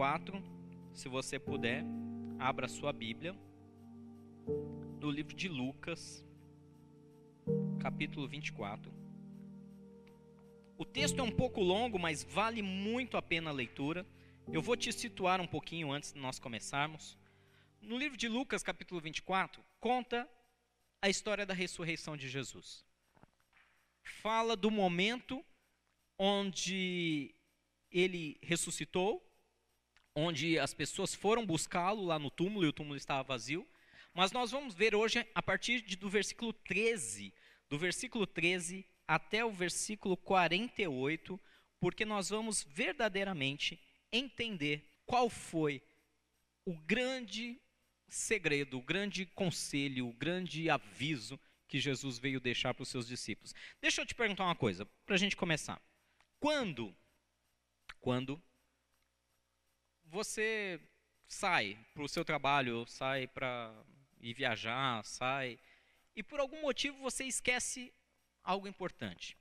Lucas, capítulo 24. Se você puder, abra sua Bíblia. No livro de Lucas, capítulo 24. O texto é um pouco longo, mas vale muito a pena a leitura. Eu vou te situar um pouquinho antes de nós começarmos. No livro de Lucas, capítulo 24, conta a história da ressurreição de Jesus. Fala do momento onde ele ressuscitou, onde as pessoas foram buscá-lo lá no túmulo e o túmulo estava vazio. Mas nós vamos ver hoje a partir de, do versículo 13, do versículo 13 até o versículo 48, porque nós vamos verdadeiramente entender qual foi o grande segredo, o grande conselho, o grande aviso que Jesus veio deixar para os seus discípulos. Deixa eu te perguntar uma coisa, para a gente começar. Quando, quando você sai para o seu trabalho, sai para ir viajar, sai, e por algum motivo você esquece algo importante.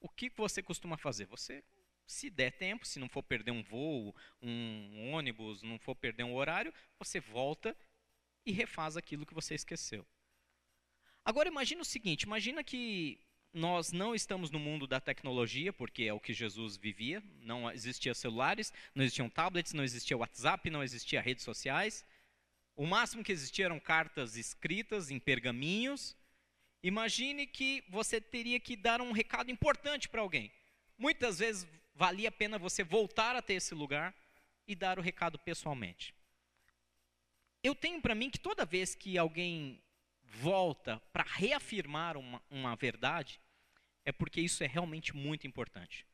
O que você costuma fazer? Você, se der tempo, se não for perder um voo, um ônibus, não for perder um horário, você volta e refaz aquilo que você esqueceu. Agora imagina o seguinte, imagina que nós não estamos no mundo da tecnologia, porque é o que Jesus vivia. Não existiam celulares, não existiam tablets, não existia WhatsApp, não existia redes sociais. O máximo que existia eram cartas escritas em pergaminhos. Imagine que você teria que dar um recado importante para alguém. Muitas vezes valia a pena você voltar até esse lugar e dar o recado pessoalmente. Eu tenho para mim que toda vez que alguém volta para reafirmar uma, uma verdade, é porque isso é realmente muito importante.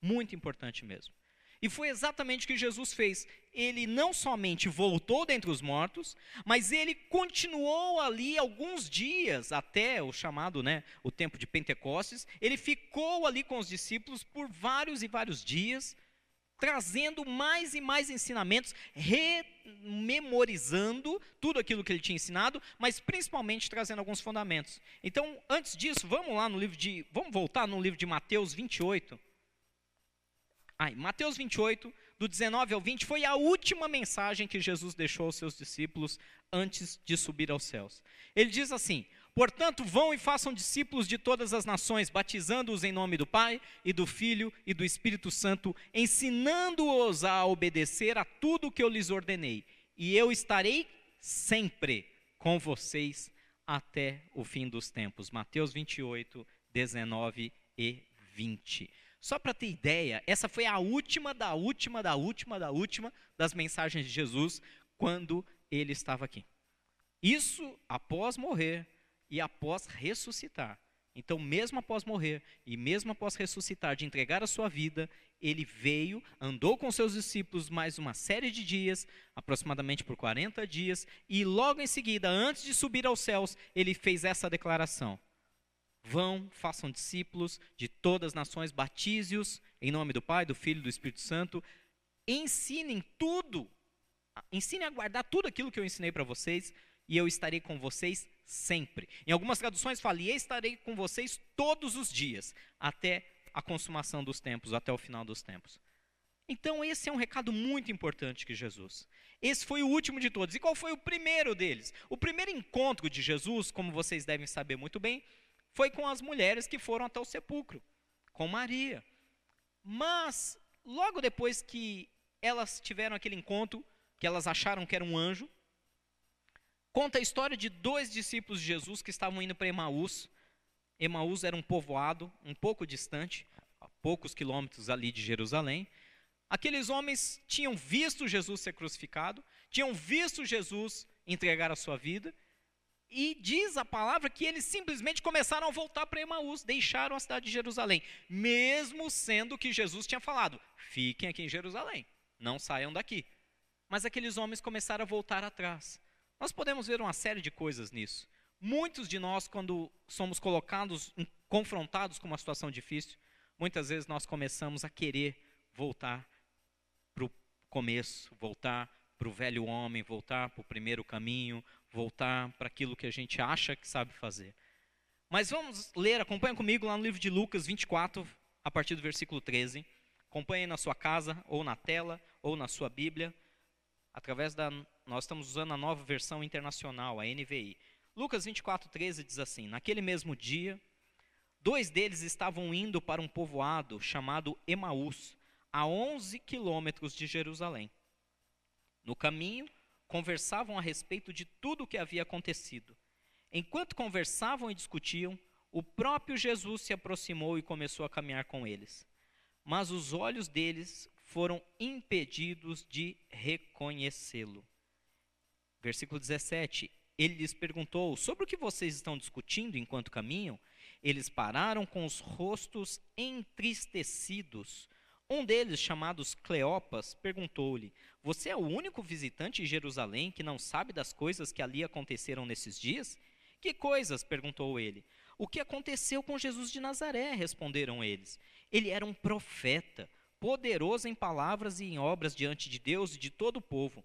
Muito importante mesmo. E foi exatamente o que Jesus fez. Ele não somente voltou dentre os mortos, mas ele continuou ali alguns dias até o chamado, né, o tempo de Pentecostes. Ele ficou ali com os discípulos por vários e vários dias trazendo mais e mais ensinamentos, rememorizando tudo aquilo que ele tinha ensinado, mas principalmente trazendo alguns fundamentos. Então, antes disso, vamos lá no livro de, vamos voltar no livro de Mateus 28. Ai, Mateus 28, do 19 ao 20, foi a última mensagem que Jesus deixou aos seus discípulos antes de subir aos céus. Ele diz assim: Portanto, vão e façam discípulos de todas as nações, batizando-os em nome do Pai e do Filho e do Espírito Santo, ensinando-os a obedecer a tudo o que eu lhes ordenei. E eu estarei sempre com vocês até o fim dos tempos. Mateus 28, 19 e 20. Só para ter ideia, essa foi a última da última da última da última das mensagens de Jesus quando ele estava aqui. Isso após morrer e após ressuscitar. Então, mesmo após morrer e mesmo após ressuscitar, de entregar a sua vida, ele veio, andou com seus discípulos mais uma série de dias, aproximadamente por 40 dias, e logo em seguida, antes de subir aos céus, ele fez essa declaração: Vão, façam discípulos de todas as nações, batize-os em nome do Pai, do Filho e do Espírito Santo, ensinem tudo, ensinem a guardar tudo aquilo que eu ensinei para vocês, e eu estarei com vocês sempre. Em algumas traduções fala, e estarei com vocês todos os dias, até a consumação dos tempos, até o final dos tempos. Então, esse é um recado muito importante que Jesus. Esse foi o último de todos. E qual foi o primeiro deles? O primeiro encontro de Jesus, como vocês devem saber muito bem, foi com as mulheres que foram até o sepulcro, com Maria. Mas, logo depois que elas tiveram aquele encontro, que elas acharam que era um anjo, Conta a história de dois discípulos de Jesus que estavam indo para Emaús. Emaús era um povoado um pouco distante, a poucos quilômetros ali de Jerusalém. Aqueles homens tinham visto Jesus ser crucificado, tinham visto Jesus entregar a sua vida, e diz a palavra que eles simplesmente começaram a voltar para Emaús, deixaram a cidade de Jerusalém, mesmo sendo que Jesus tinha falado: fiquem aqui em Jerusalém, não saiam daqui. Mas aqueles homens começaram a voltar atrás. Nós podemos ver uma série de coisas nisso. Muitos de nós, quando somos colocados, confrontados com uma situação difícil, muitas vezes nós começamos a querer voltar para o começo, voltar para o velho homem, voltar para o primeiro caminho, voltar para aquilo que a gente acha que sabe fazer. Mas vamos ler, acompanha comigo lá no livro de Lucas 24, a partir do versículo 13. Acompanhe na sua casa, ou na tela, ou na sua Bíblia, através da. Nós estamos usando a nova versão internacional, a NVI. Lucas 24, 13 diz assim: Naquele mesmo dia, dois deles estavam indo para um povoado chamado Emaús, a 11 quilômetros de Jerusalém. No caminho, conversavam a respeito de tudo o que havia acontecido. Enquanto conversavam e discutiam, o próprio Jesus se aproximou e começou a caminhar com eles. Mas os olhos deles foram impedidos de reconhecê-lo. Versículo 17. Ele lhes perguntou: Sobre o que vocês estão discutindo enquanto caminham? Eles pararam com os rostos entristecidos. Um deles, chamado Cleopas, perguntou-lhe: Você é o único visitante em Jerusalém que não sabe das coisas que ali aconteceram nesses dias? Que coisas? perguntou ele. O que aconteceu com Jesus de Nazaré? responderam eles. Ele era um profeta, poderoso em palavras e em obras diante de Deus e de todo o povo.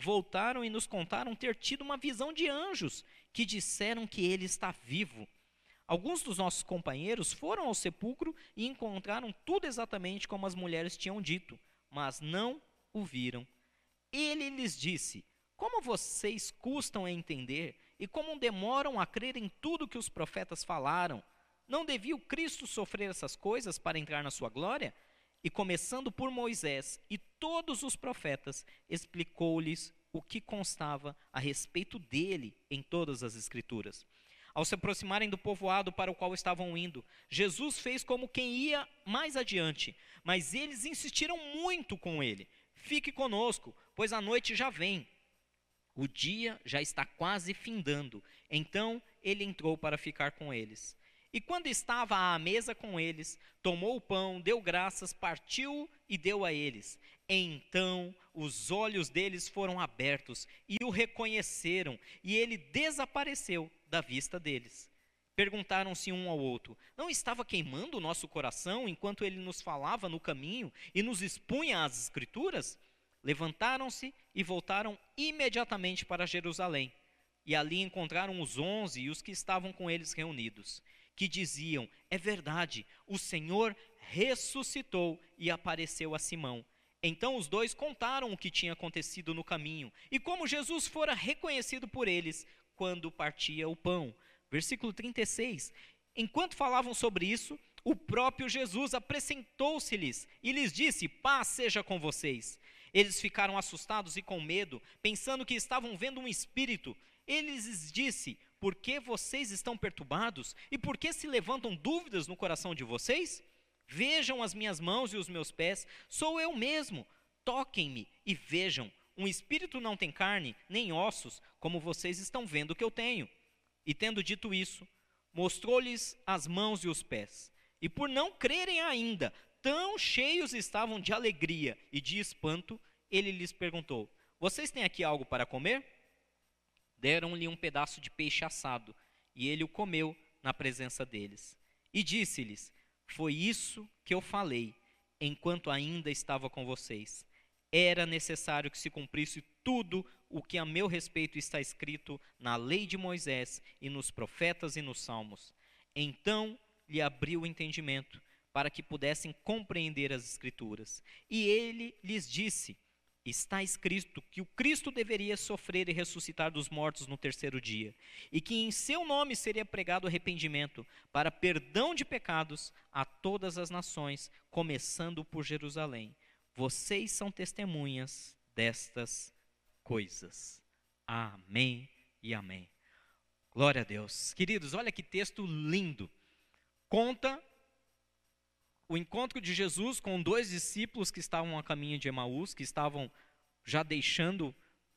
Voltaram e nos contaram ter tido uma visão de anjos que disseram que ele está vivo. Alguns dos nossos companheiros foram ao sepulcro e encontraram tudo exatamente como as mulheres tinham dito, mas não o viram. Ele lhes disse: Como vocês custam a entender e como demoram a crer em tudo que os profetas falaram? Não devia o Cristo sofrer essas coisas para entrar na sua glória? E começando por Moisés e todos os profetas, explicou-lhes o que constava a respeito dele em todas as Escrituras. Ao se aproximarem do povoado para o qual estavam indo, Jesus fez como quem ia mais adiante, mas eles insistiram muito com ele: Fique conosco, pois a noite já vem. O dia já está quase findando. Então ele entrou para ficar com eles. E quando estava à mesa com eles, tomou o pão, deu graças, partiu e deu a eles. Então os olhos deles foram abertos e o reconheceram, e ele desapareceu da vista deles. Perguntaram-se um ao outro: Não estava queimando o nosso coração enquanto ele nos falava no caminho e nos expunha as Escrituras? Levantaram-se e voltaram imediatamente para Jerusalém. E ali encontraram os onze e os que estavam com eles reunidos que diziam: É verdade, o Senhor ressuscitou e apareceu a Simão. Então os dois contaram o que tinha acontecido no caminho e como Jesus fora reconhecido por eles quando partia o pão. Versículo 36. Enquanto falavam sobre isso, o próprio Jesus apresentou-se-lhes e lhes disse: Paz seja com vocês. Eles ficaram assustados e com medo, pensando que estavam vendo um espírito. Ele lhes disse: por que vocês estão perturbados? E por que se levantam dúvidas no coração de vocês? Vejam as minhas mãos e os meus pés, sou eu mesmo. Toquem-me e vejam. Um espírito não tem carne, nem ossos, como vocês estão vendo que eu tenho. E tendo dito isso, mostrou-lhes as mãos e os pés. E por não crerem ainda, tão cheios estavam de alegria e de espanto, ele lhes perguntou: Vocês têm aqui algo para comer? Deram-lhe um pedaço de peixe assado, e ele o comeu na presença deles. E disse-lhes: Foi isso que eu falei, enquanto ainda estava com vocês. Era necessário que se cumprisse tudo o que a meu respeito está escrito na lei de Moisés e nos profetas e nos salmos. Então lhe abriu o entendimento, para que pudessem compreender as Escrituras. E ele lhes disse: está escrito que o Cristo deveria sofrer e ressuscitar dos mortos no terceiro dia, e que em seu nome seria pregado arrependimento para perdão de pecados a todas as nações, começando por Jerusalém. Vocês são testemunhas destas coisas. Amém e amém. Glória a Deus. Queridos, olha que texto lindo. Conta o encontro de Jesus com dois discípulos que estavam a caminho de Emaús, que estavam já deixando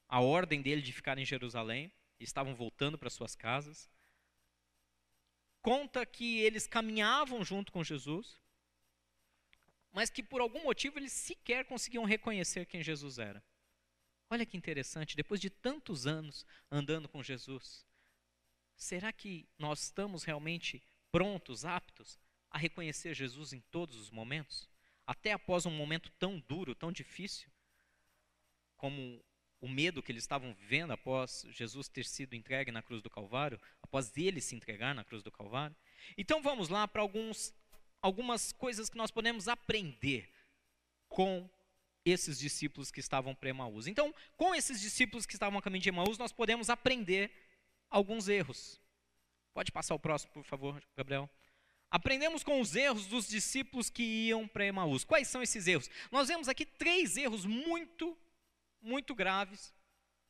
a ordem dele de ficar em Jerusalém, estavam voltando para suas casas. Conta que eles caminhavam junto com Jesus, mas que por algum motivo eles sequer conseguiam reconhecer quem Jesus era. Olha que interessante, depois de tantos anos andando com Jesus, será que nós estamos realmente prontos, aptos a reconhecer Jesus em todos os momentos? Até após um momento tão duro, tão difícil, como o medo que eles estavam vivendo após Jesus ter sido entregue na cruz do Calvário, após ele se entregar na cruz do Calvário. Então vamos lá para alguns algumas coisas que nós podemos aprender com esses discípulos que estavam para Emaús. Então, com esses discípulos que estavam a caminho de Emaús, nós podemos aprender alguns erros. Pode passar o próximo, por favor, Gabriel. Aprendemos com os erros dos discípulos que iam para Emaús. Quais são esses erros? Nós vemos aqui três erros muito, muito graves,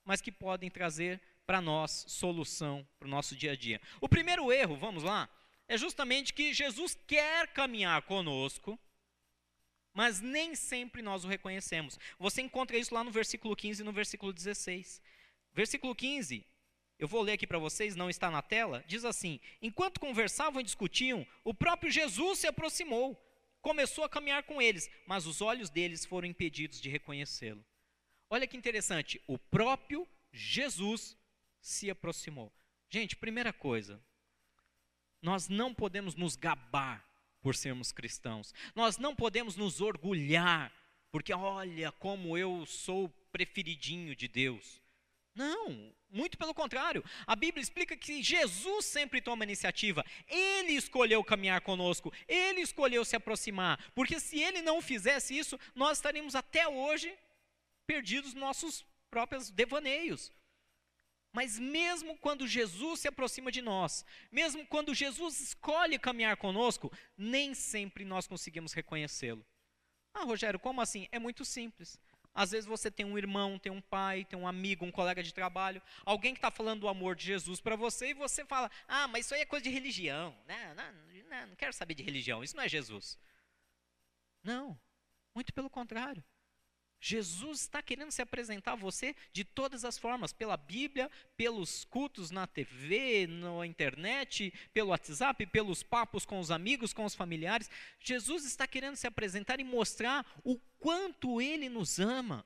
mas que podem trazer para nós solução para o nosso dia a dia. O primeiro erro, vamos lá, é justamente que Jesus quer caminhar conosco, mas nem sempre nós o reconhecemos. Você encontra isso lá no versículo 15 e no versículo 16. Versículo 15, eu vou ler aqui para vocês, não está na tela, diz assim: Enquanto conversavam e discutiam, o próprio Jesus se aproximou, começou a caminhar com eles, mas os olhos deles foram impedidos de reconhecê-lo. Olha que interessante, o próprio Jesus se aproximou. Gente, primeira coisa, nós não podemos nos gabar por sermos cristãos. Nós não podemos nos orgulhar, porque olha como eu sou preferidinho de Deus. Não, muito pelo contrário. A Bíblia explica que Jesus sempre toma iniciativa. Ele escolheu caminhar conosco, ele escolheu se aproximar. Porque se ele não fizesse isso, nós estaríamos até hoje perdidos nos nossos próprios devaneios. Mas mesmo quando Jesus se aproxima de nós, mesmo quando Jesus escolhe caminhar conosco, nem sempre nós conseguimos reconhecê-lo. Ah, Rogério, como assim? É muito simples. Às vezes você tem um irmão, tem um pai, tem um amigo, um colega de trabalho, alguém que está falando do amor de Jesus para você e você fala: Ah, mas isso aí é coisa de religião. Não, não, não, não quero saber de religião, isso não é Jesus. Não, muito pelo contrário. Jesus está querendo se apresentar a você de todas as formas, pela Bíblia, pelos cultos na TV, na internet, pelo WhatsApp, pelos papos com os amigos, com os familiares. Jesus está querendo se apresentar e mostrar o quanto ele nos ama.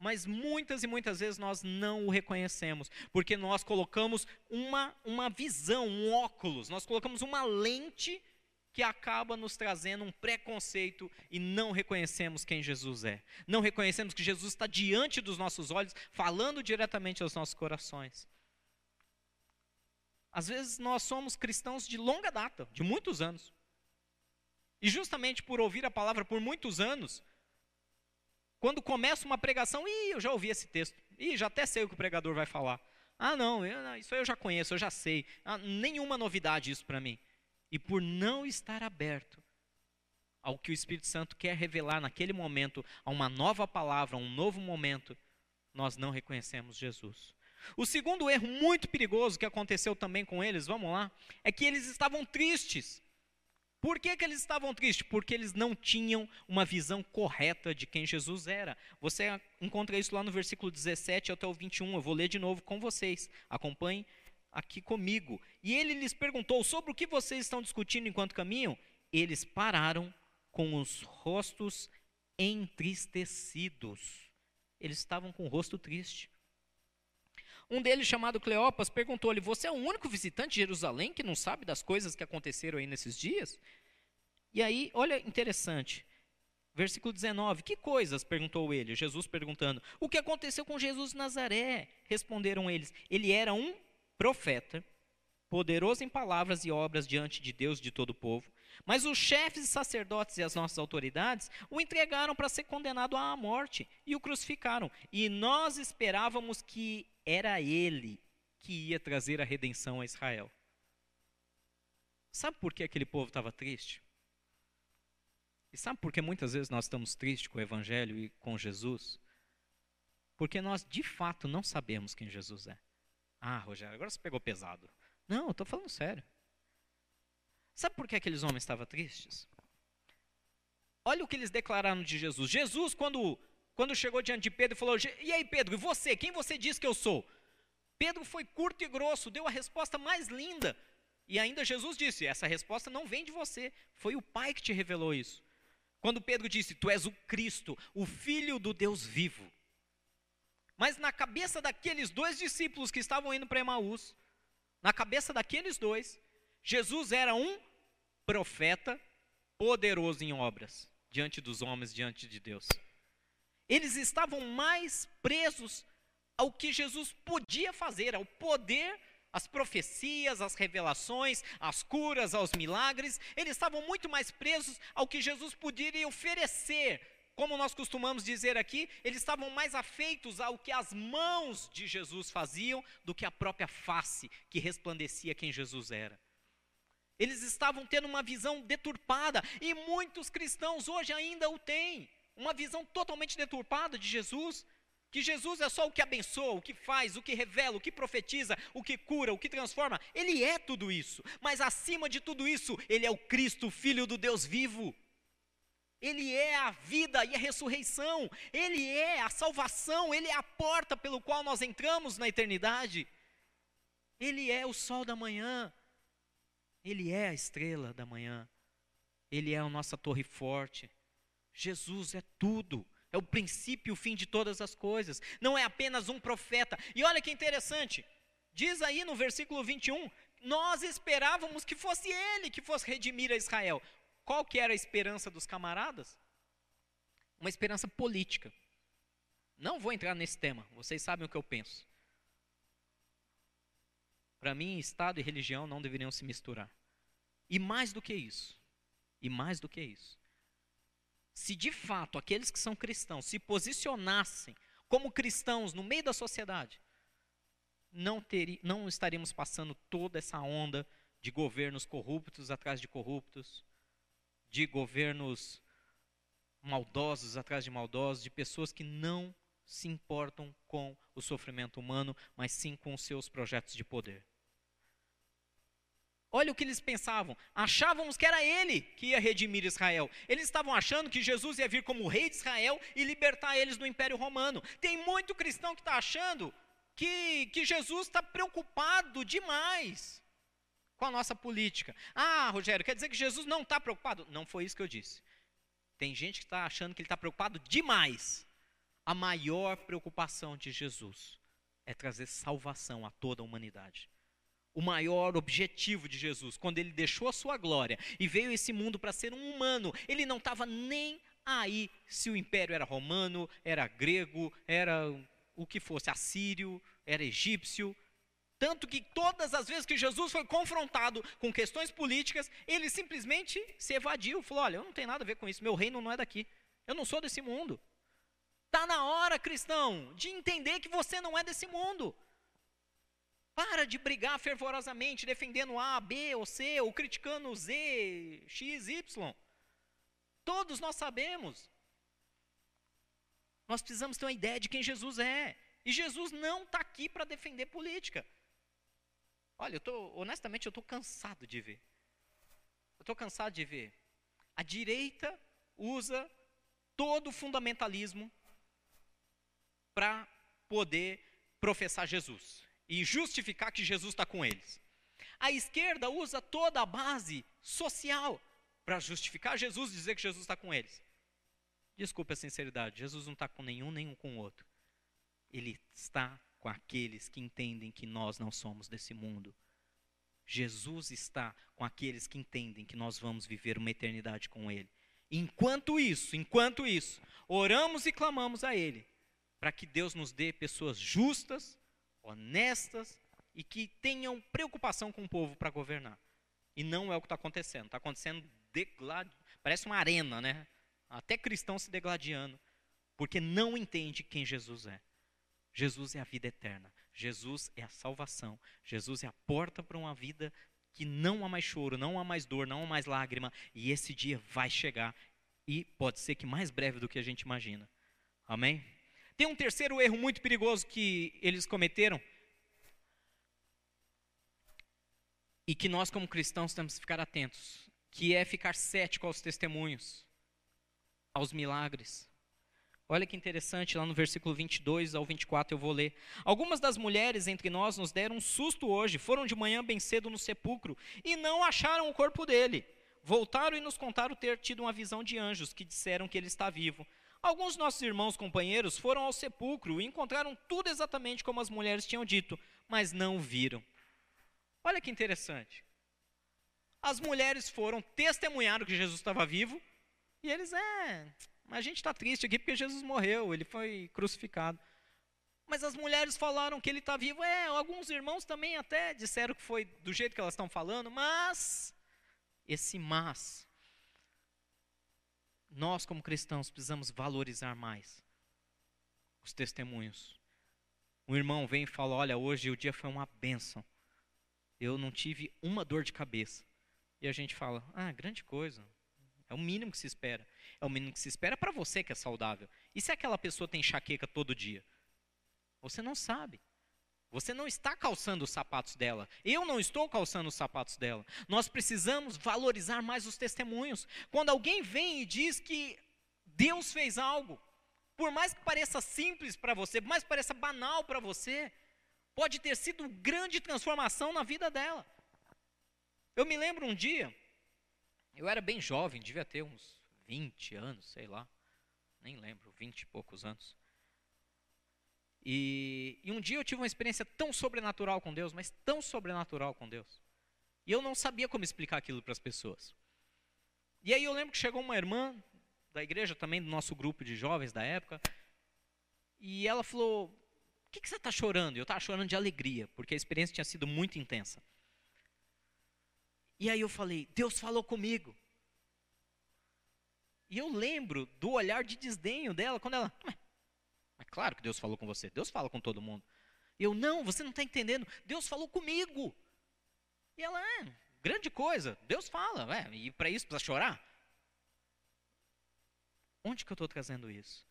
Mas muitas e muitas vezes nós não o reconhecemos, porque nós colocamos uma, uma visão, um óculos, nós colocamos uma lente que acaba nos trazendo um preconceito e não reconhecemos quem Jesus é. Não reconhecemos que Jesus está diante dos nossos olhos, falando diretamente aos nossos corações. Às vezes nós somos cristãos de longa data, de muitos anos. E justamente por ouvir a palavra por muitos anos, quando começa uma pregação, ih, eu já ouvi esse texto, ih, já até sei o que o pregador vai falar. Ah, não, eu, isso eu já conheço, eu já sei. Ah, nenhuma novidade isso para mim e por não estar aberto ao que o Espírito Santo quer revelar naquele momento, a uma nova palavra, a um novo momento, nós não reconhecemos Jesus. O segundo erro muito perigoso que aconteceu também com eles, vamos lá, é que eles estavam tristes. Por que, que eles estavam tristes? Porque eles não tinham uma visão correta de quem Jesus era. Você encontra isso lá no versículo 17 até o 21. Eu vou ler de novo com vocês. Acompanhe aqui comigo. E ele lhes perguntou: Sobre o que vocês estão discutindo enquanto caminham? Eles pararam com os rostos entristecidos. Eles estavam com o rosto triste. Um deles, chamado Cleopas, perguntou-lhe: Você é o único visitante de Jerusalém que não sabe das coisas que aconteceram aí nesses dias? E aí, olha interessante. Versículo 19: Que coisas? perguntou ele. Jesus perguntando: O que aconteceu com Jesus de Nazaré? Responderam eles: Ele era um profeta, poderoso em palavras e obras diante de Deus e de todo o povo. Mas os chefes sacerdotes e as nossas autoridades o entregaram para ser condenado à morte e o crucificaram. E nós esperávamos que era ele que ia trazer a redenção a Israel. Sabe por que aquele povo estava triste? E sabe por que muitas vezes nós estamos tristes com o Evangelho e com Jesus? Porque nós de fato não sabemos quem Jesus é. Ah, Rogério, agora você pegou pesado. Não, eu estou falando sério. Sabe por que aqueles homens estavam tristes? Olha o que eles declararam de Jesus. Jesus, quando, quando chegou diante de Pedro, falou: E aí, Pedro, e você? Quem você diz que eu sou? Pedro foi curto e grosso, deu a resposta mais linda. E ainda Jesus disse: Essa resposta não vem de você, foi o Pai que te revelou isso. Quando Pedro disse: Tu és o Cristo, o Filho do Deus vivo. Mas na cabeça daqueles dois discípulos que estavam indo para Emaús, na cabeça daqueles dois, Jesus era um profeta poderoso em obras, diante dos homens, diante de Deus. Eles estavam mais presos ao que Jesus podia fazer, ao poder, as profecias, as revelações, as curas, aos milagres. Eles estavam muito mais presos ao que Jesus poderia oferecer. Como nós costumamos dizer aqui, eles estavam mais afeitos ao que as mãos de Jesus faziam do que a própria face que resplandecia quem Jesus era. Eles estavam tendo uma visão deturpada e muitos cristãos hoje ainda o têm, uma visão totalmente deturpada de Jesus que Jesus é só o que abençoa, o que faz, o que revela, o que profetiza, o que cura, o que transforma. Ele é tudo isso, mas acima de tudo isso, ele é o Cristo, filho do Deus vivo. Ele é a vida e a ressurreição, ele é a salvação, ele é a porta pelo qual nós entramos na eternidade. Ele é o sol da manhã, ele é a estrela da manhã, ele é a nossa torre forte. Jesus é tudo é o princípio e o fim de todas as coisas, não é apenas um profeta. E olha que interessante, diz aí no versículo 21, nós esperávamos que fosse ele que fosse redimir a Israel. Qual que era a esperança dos camaradas? Uma esperança política. Não vou entrar nesse tema, vocês sabem o que eu penso. Para mim, Estado e religião não deveriam se misturar. E mais do que isso, e mais do que isso, se de fato aqueles que são cristãos se posicionassem como cristãos no meio da sociedade, não, teri, não estaríamos passando toda essa onda de governos corruptos atrás de corruptos, de governos maldosos atrás de maldosos, de pessoas que não se importam com o sofrimento humano, mas sim com os seus projetos de poder. Olha o que eles pensavam. Achávamos que era ele que ia redimir Israel. Eles estavam achando que Jesus ia vir como rei de Israel e libertar eles do Império Romano. Tem muito cristão que está achando que, que Jesus está preocupado demais com a nossa política. Ah, Rogério, quer dizer que Jesus não está preocupado? Não foi isso que eu disse. Tem gente que está achando que ele está preocupado demais. A maior preocupação de Jesus é trazer salvação a toda a humanidade o maior objetivo de Jesus, quando ele deixou a sua glória e veio a esse mundo para ser um humano, ele não estava nem aí se o império era romano, era grego, era o que fosse, assírio, era egípcio. Tanto que todas as vezes que Jesus foi confrontado com questões políticas, ele simplesmente se evadiu, falou: Olha, eu não tenho nada a ver com isso, meu reino não é daqui, eu não sou desse mundo. Está na hora, cristão, de entender que você não é desse mundo. Para de brigar fervorosamente, defendendo A, B ou C, ou criticando Z, X, Y. Todos nós sabemos. Nós precisamos ter uma ideia de quem Jesus é. E Jesus não está aqui para defender política. Olha, eu tô, honestamente, eu estou cansado de ver. Eu estou cansado de ver. A direita usa todo o fundamentalismo para poder professar Jesus e justificar que Jesus está com eles. A esquerda usa toda a base social para justificar Jesus e dizer que Jesus está com eles. Desculpe a sinceridade, Jesus não está com nenhum, nenhum com o outro. Ele está com aqueles que entendem que nós não somos desse mundo. Jesus está com aqueles que entendem que nós vamos viver uma eternidade com Ele. Enquanto isso, enquanto isso, oramos e clamamos a Ele, para que Deus nos dê pessoas justas, honestas e que tenham preocupação com o povo para governar. E não é o que está acontecendo. Está acontecendo deglad... parece uma arena, né? Até cristãos se degladiando, porque não entende quem Jesus é. Jesus é a vida eterna. Jesus é a salvação. Jesus é a porta para uma vida que não há mais choro, não há mais dor, não há mais lágrima. E esse dia vai chegar. E pode ser que mais breve do que a gente imagina. Amém? Tem um terceiro erro muito perigoso que eles cometeram. E que nós, como cristãos, temos que ficar atentos. Que é ficar cético aos testemunhos, aos milagres. Olha que interessante, lá no versículo 22 ao 24 eu vou ler. Algumas das mulheres entre nós nos deram um susto hoje, foram de manhã bem cedo no sepulcro e não acharam o corpo dele. Voltaram e nos contaram ter tido uma visão de anjos que disseram que ele está vivo. Alguns nossos irmãos companheiros foram ao sepulcro e encontraram tudo exatamente como as mulheres tinham dito, mas não viram. Olha que interessante. As mulheres foram, testemunharam que Jesus estava vivo, e eles, é, mas a gente está triste aqui porque Jesus morreu, ele foi crucificado. Mas as mulheres falaram que ele está vivo. É, alguns irmãos também até disseram que foi do jeito que elas estão falando, mas esse mas nós como cristãos precisamos valorizar mais os testemunhos. Um irmão vem e fala: "Olha, hoje o dia foi uma bênção. Eu não tive uma dor de cabeça". E a gente fala: "Ah, grande coisa. É o mínimo que se espera. É o mínimo que se espera para você que é saudável. E se aquela pessoa tem enxaqueca todo dia? Você não sabe. Você não está calçando os sapatos dela. Eu não estou calçando os sapatos dela. Nós precisamos valorizar mais os testemunhos. Quando alguém vem e diz que Deus fez algo, por mais que pareça simples para você, por mais que pareça banal para você, pode ter sido grande transformação na vida dela. Eu me lembro um dia, eu era bem jovem, devia ter uns 20 anos, sei lá, nem lembro, 20 e poucos anos. E, e um dia eu tive uma experiência tão sobrenatural com Deus, mas tão sobrenatural com Deus. E eu não sabia como explicar aquilo para as pessoas. E aí eu lembro que chegou uma irmã da igreja, também do nosso grupo de jovens da época, e ela falou: O que, que você está chorando? Eu estava chorando de alegria, porque a experiência tinha sido muito intensa. E aí eu falei: Deus falou comigo. E eu lembro do olhar de desdenho dela quando ela. É claro que Deus falou com você. Deus fala com todo mundo. Eu, não, você não está entendendo. Deus falou comigo. E ela, é, grande coisa. Deus fala. É, e para isso precisa chorar? Onde que eu estou trazendo isso?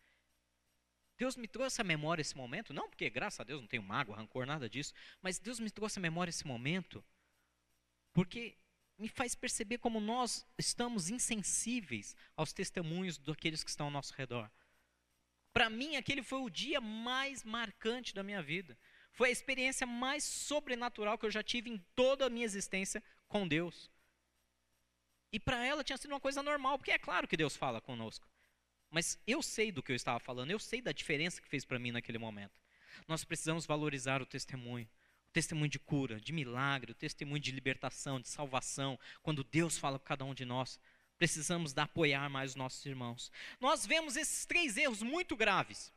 Deus me trouxe a memória esse momento, não porque, graças a Deus, não tenho mágoa, rancor, nada disso, mas Deus me trouxe a memória esse momento, porque me faz perceber como nós estamos insensíveis aos testemunhos daqueles que estão ao nosso redor. Para mim, aquele foi o dia mais marcante da minha vida. Foi a experiência mais sobrenatural que eu já tive em toda a minha existência com Deus. E para ela tinha sido uma coisa normal, porque é claro que Deus fala conosco. Mas eu sei do que eu estava falando, eu sei da diferença que fez para mim naquele momento. Nós precisamos valorizar o testemunho. Testemunho de cura, de milagre, o testemunho de libertação, de salvação, quando Deus fala com cada um de nós precisamos dar apoiar mais os nossos irmãos. Nós vemos esses três erros muito graves.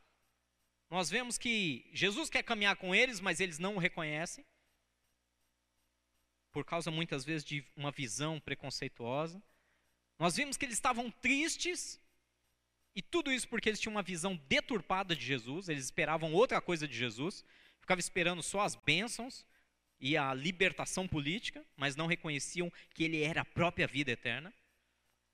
Nós vemos que Jesus quer caminhar com eles, mas eles não o reconhecem, por causa muitas vezes de uma visão preconceituosa. Nós vimos que eles estavam tristes, e tudo isso porque eles tinham uma visão deturpada de Jesus, eles esperavam outra coisa de Jesus, ficavam esperando só as bênçãos e a libertação política, mas não reconheciam que ele era a própria vida eterna.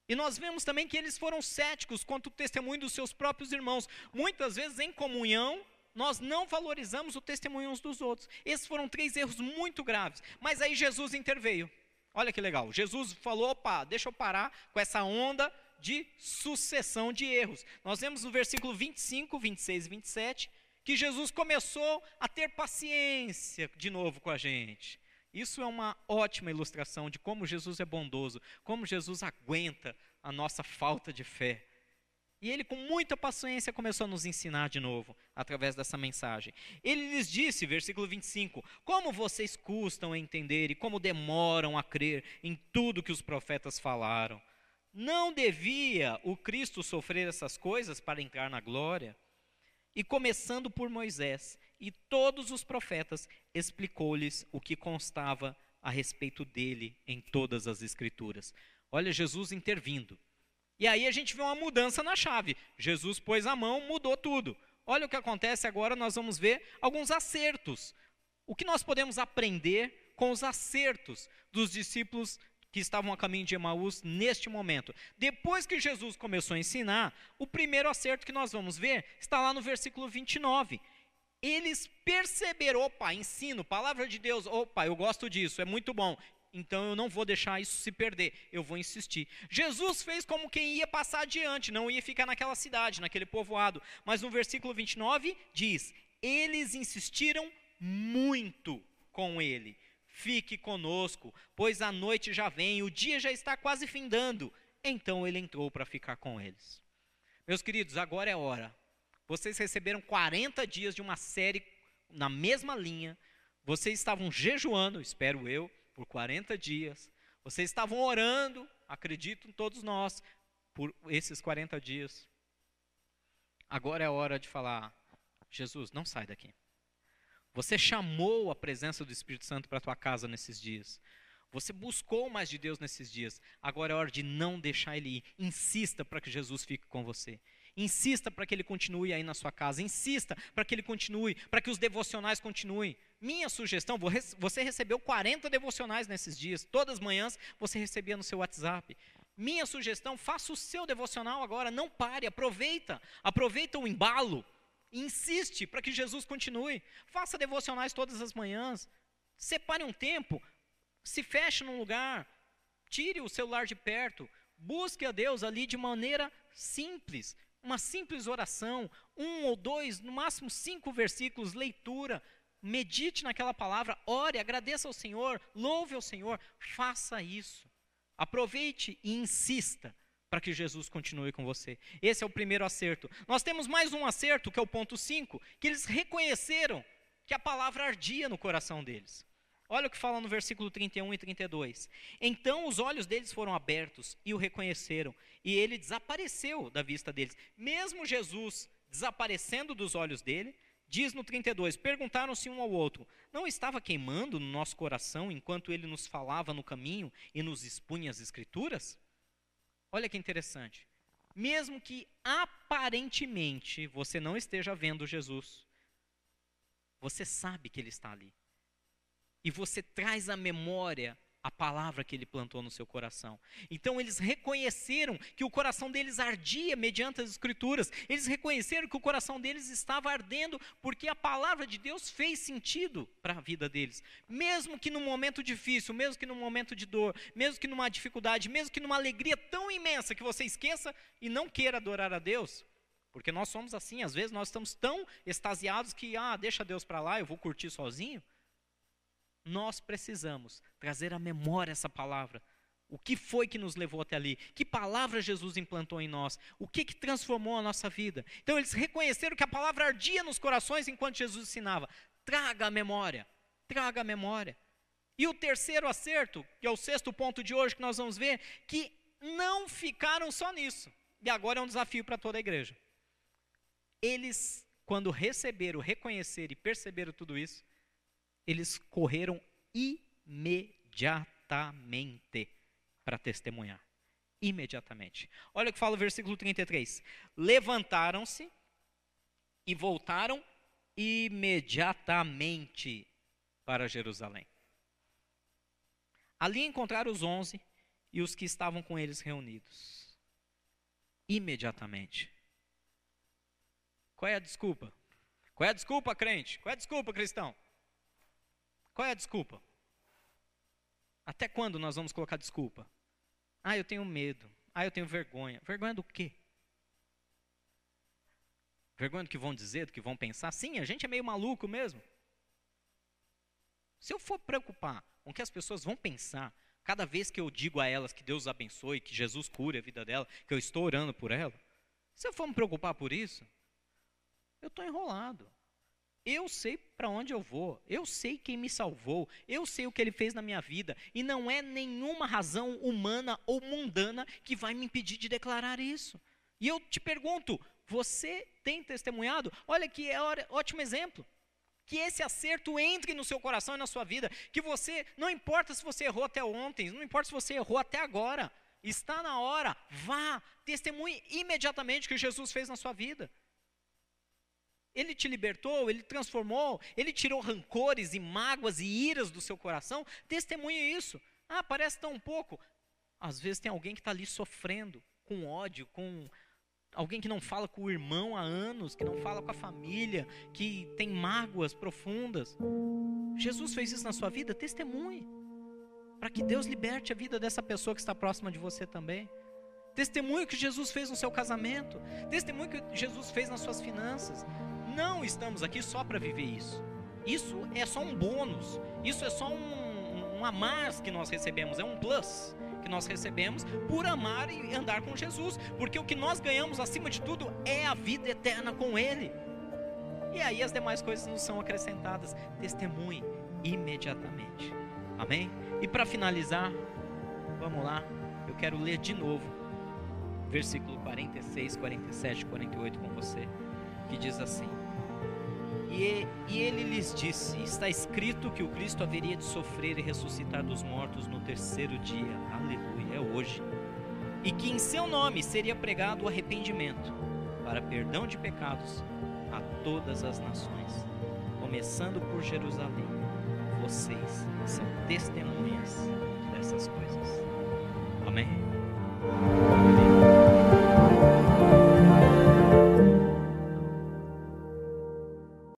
E nós vemos também que eles foram céticos quanto ao testemunho dos seus próprios irmãos. Muitas vezes, em comunhão, nós não valorizamos o testemunho uns dos outros. Esses foram três erros muito graves. Mas aí Jesus interveio. Olha que legal. Jesus falou: opa, deixa eu parar com essa onda de sucessão de erros. Nós vemos no versículo 25, 26 e 27 que Jesus começou a ter paciência de novo com a gente. Isso é uma ótima ilustração de como Jesus é bondoso, como Jesus aguenta a nossa falta de fé. E ele, com muita paciência, começou a nos ensinar de novo, através dessa mensagem. Ele lhes disse, versículo 25: Como vocês custam a entender e como demoram a crer em tudo que os profetas falaram. Não devia o Cristo sofrer essas coisas para entrar na glória? E começando por Moisés e todos os profetas, explicou-lhes o que constava a respeito dele em todas as Escrituras. Olha, Jesus intervindo. E aí a gente vê uma mudança na chave. Jesus pôs a mão, mudou tudo. Olha o que acontece agora, nós vamos ver alguns acertos. O que nós podemos aprender com os acertos dos discípulos que estavam a caminho de Emaús neste momento. Depois que Jesus começou a ensinar, o primeiro acerto que nós vamos ver está lá no versículo 29 eles perceberam, opa, ensino, palavra de Deus, opa, eu gosto disso, é muito bom. Então eu não vou deixar isso se perder, eu vou insistir. Jesus fez como quem ia passar adiante, não ia ficar naquela cidade, naquele povoado. Mas no versículo 29 diz: Eles insistiram muito com ele. Fique conosco, pois a noite já vem, o dia já está quase findando. Então ele entrou para ficar com eles. Meus queridos, agora é hora. Vocês receberam 40 dias de uma série na mesma linha. Vocês estavam jejuando, espero eu, por 40 dias. Vocês estavam orando, acredito todos nós, por esses 40 dias. Agora é hora de falar: Jesus, não sai daqui. Você chamou a presença do Espírito Santo para a tua casa nesses dias. Você buscou mais de Deus nesses dias. Agora é hora de não deixar ele ir. Insista para que Jesus fique com você. Insista para que ele continue aí na sua casa. Insista para que ele continue, para que os devocionais continuem. Minha sugestão: você recebeu 40 devocionais nesses dias. Todas as manhãs você recebia no seu WhatsApp. Minha sugestão: faça o seu devocional agora. Não pare, aproveita. Aproveita o embalo. Insiste para que Jesus continue. Faça devocionais todas as manhãs. Separe um tempo. Se feche num lugar. Tire o celular de perto. Busque a Deus ali de maneira simples. Uma simples oração. Um ou dois, no máximo cinco versículos, leitura. Medite naquela palavra. Ore, agradeça ao Senhor. Louve ao Senhor. Faça isso. Aproveite e insista para que Jesus continue com você. Esse é o primeiro acerto. Nós temos mais um acerto, que é o ponto 5, que eles reconheceram que a palavra ardia no coração deles. Olha o que fala no versículo 31 e 32. Então os olhos deles foram abertos e o reconheceram, e ele desapareceu da vista deles. Mesmo Jesus desaparecendo dos olhos dele, diz no 32: Perguntaram-se um ao outro: Não estava queimando no nosso coração enquanto ele nos falava no caminho e nos expunha as Escrituras? Olha que interessante. Mesmo que aparentemente você não esteja vendo Jesus, você sabe que ele está ali. E você traz à memória a palavra que ele plantou no seu coração. Então eles reconheceram que o coração deles ardia mediante as escrituras. Eles reconheceram que o coração deles estava ardendo porque a palavra de Deus fez sentido para a vida deles. Mesmo que num momento difícil, mesmo que num momento de dor, mesmo que numa dificuldade, mesmo que numa alegria tão imensa que você esqueça e não queira adorar a Deus, porque nós somos assim, às vezes nós estamos tão extasiados que ah, deixa Deus para lá, eu vou curtir sozinho nós precisamos trazer à memória essa palavra. O que foi que nos levou até ali? Que palavra Jesus implantou em nós? O que, que transformou a nossa vida? Então eles reconheceram que a palavra ardia nos corações enquanto Jesus ensinava. Traga a memória, traga a memória. E o terceiro acerto, que é o sexto ponto de hoje que nós vamos ver, que não ficaram só nisso. E agora é um desafio para toda a igreja. Eles, quando receberam, reconheceram e perceberam tudo isso, eles correram imediatamente para testemunhar. Imediatamente. Olha o que fala o versículo 33. Levantaram-se e voltaram imediatamente para Jerusalém. Ali encontraram os onze e os que estavam com eles reunidos. Imediatamente. Qual é a desculpa? Qual é a desculpa, crente? Qual é a desculpa, cristão? Qual é a desculpa? Até quando nós vamos colocar desculpa? Ah, eu tenho medo. Ah, eu tenho vergonha. Vergonha do quê? Vergonha do que vão dizer, do que vão pensar? Sim, a gente é meio maluco mesmo. Se eu for preocupar com o que as pessoas vão pensar, cada vez que eu digo a elas que Deus abençoe, que Jesus cure a vida dela, que eu estou orando por ela, se eu for me preocupar por isso, eu estou enrolado. Eu sei para onde eu vou, eu sei quem me salvou, eu sei o que ele fez na minha vida, e não é nenhuma razão humana ou mundana que vai me impedir de declarar isso. E eu te pergunto, você tem testemunhado? Olha que é ótimo exemplo. Que esse acerto entre no seu coração e na sua vida. Que você, não importa se você errou até ontem, não importa se você errou até agora, está na hora, vá, testemunhe imediatamente o que Jesus fez na sua vida. Ele te libertou, ele transformou, ele tirou rancores e mágoas e iras do seu coração. Testemunhe isso. Ah, parece tão pouco. Às vezes tem alguém que está ali sofrendo, com ódio, com alguém que não fala com o irmão há anos, que não fala com a família, que tem mágoas profundas. Jesus fez isso na sua vida? Testemunhe. Para que Deus liberte a vida dessa pessoa que está próxima de você também. Testemunhe o que Jesus fez no seu casamento. Testemunhe o que Jesus fez nas suas finanças não estamos aqui só para viver isso. Isso é só um bônus. Isso é só um, um a mais que nós recebemos. É um plus. que nós recebemos por amar e andar com Jesus, porque o que nós ganhamos acima de tudo é a vida eterna com Ele. E aí as demais coisas nos são acrescentadas. Testemunhe imediatamente. Amém? E para finalizar, vamos lá, eu quero ler de novo versículo 46, 47, 48 com você, que diz assim: e, e ele lhes disse: Está escrito que o Cristo haveria de sofrer e ressuscitar dos mortos no terceiro dia. Aleluia, é hoje. E que em seu nome seria pregado o arrependimento para perdão de pecados a todas as nações, começando por Jerusalém. Vocês são testemunhas dessas coisas. Amém?